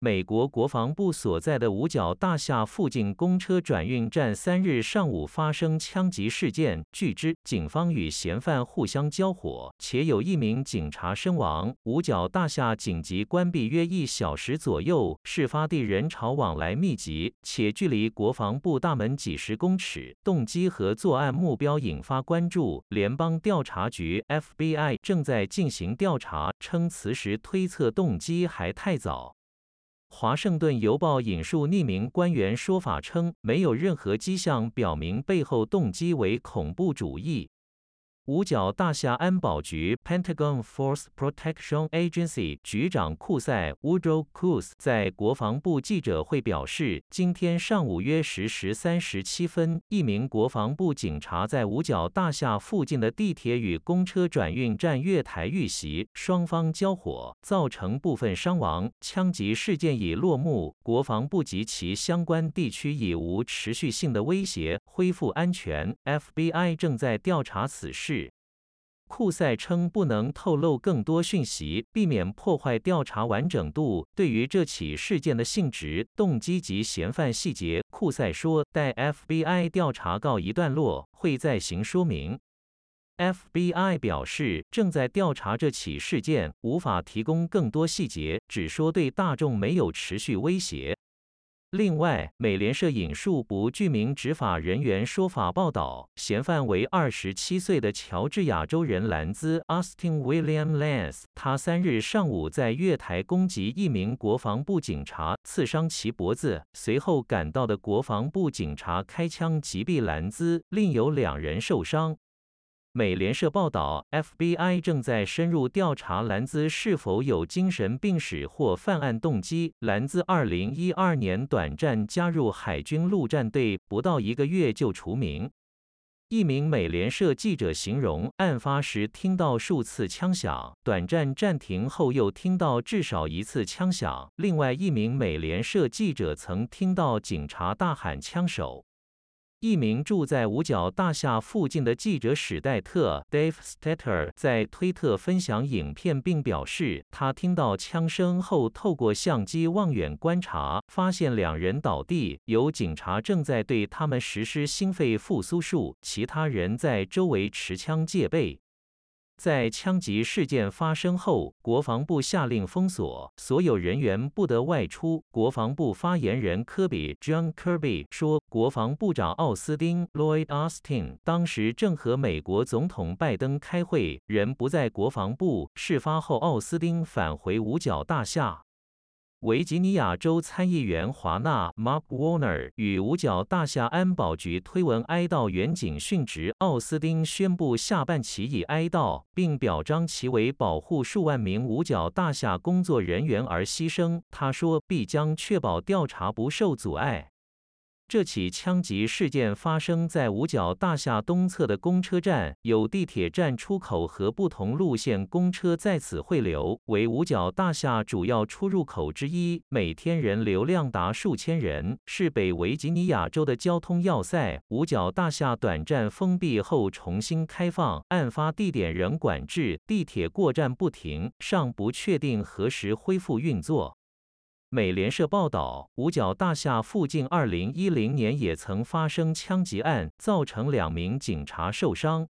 美国国防部所在的五角大厦附近公车转运站三日上午发生枪击事件。据知，警方与嫌犯互相交火，且有一名警察身亡。五角大厦紧急关闭约一小时左右，事发地人潮往来密集，且距离国防部大门几十公尺，动机和作案目标引发关注。联邦调查局 （FBI） 正在进行调查，称此时推测动机还太早。华盛顿邮报引述匿名官员说法称，没有任何迹象表明背后动机为恐怖主义。五角大厦安保局 （Pentagon Force Protection Agency） 局长库塞 （Woodrow c u s 在国防部记者会表示，今天上午约十时三十七分，一名国防部警察在五角大厦附近的地铁与公车转运站月台遇袭，双方交火，造成部分伤亡。枪击事件已落幕，国防部及其相关地区已无持续性的威胁，恢复安全。FBI 正在调查此事。库塞称不能透露更多讯息，避免破坏调查完整度。对于这起事件的性质、动机及嫌犯细节，库塞说，待 FBI 调查告一段落，会再行说明。FBI 表示，正在调查这起事件，无法提供更多细节，只说对大众没有持续威胁。另外，美联社引述不具名执法人员说法报道，嫌犯为二十七岁的乔治亚州人兰兹 （Austin William Lance）。他三日上午在月台攻击一名国防部警察，刺伤其脖子。随后赶到的国防部警察开枪击毙兰兹，另有两人受伤。美联社报道，FBI 正在深入调查兰兹是否有精神病史或犯案动机。兰兹2012年短暂加入海军陆战队，不到一个月就除名。一名美联社记者形容，案发时听到数次枪响，短暂暂停后又听到至少一次枪响。另外一名美联社记者曾听到警察大喊“枪手”。一名住在五角大厦附近的记者史戴特 （Dave Stetter） 在推特分享影片，并表示，他听到枪声后，透过相机望远观察，发现两人倒地，有警察正在对他们实施心肺复苏术，其他人在周围持枪戒备。在枪击事件发生后，国防部下令封锁，所有人员不得外出。国防部发言人科比 （John Kirby） 说，国防部长奥斯汀 （Lloyd Austin） 当时正和美国总统拜登开会，人不在国防部。事发后，奥斯汀返回五角大厦。维吉尼亚州参议员华纳 （Mark Warner） 与五角大厦安保局推文哀悼员警殉职。奥斯汀宣布下半旗以哀悼，并表彰其为保护数万名五角大厦工作人员而牺牲。他说，必将确保调查不受阻碍。这起枪击事件发生在五角大厦东侧的公车站，有地铁站出口和不同路线公车在此汇流，为五角大厦主要出入口之一，每天人流量达数千人，是北维吉尼亚州的交通要塞。五角大厦短暂封闭后重新开放，案发地点仍管制，地铁过站不停，尚不确定何时恢复运作。美联社报道，五角大厦附近2010年也曾发生枪击案，造成两名警察受伤。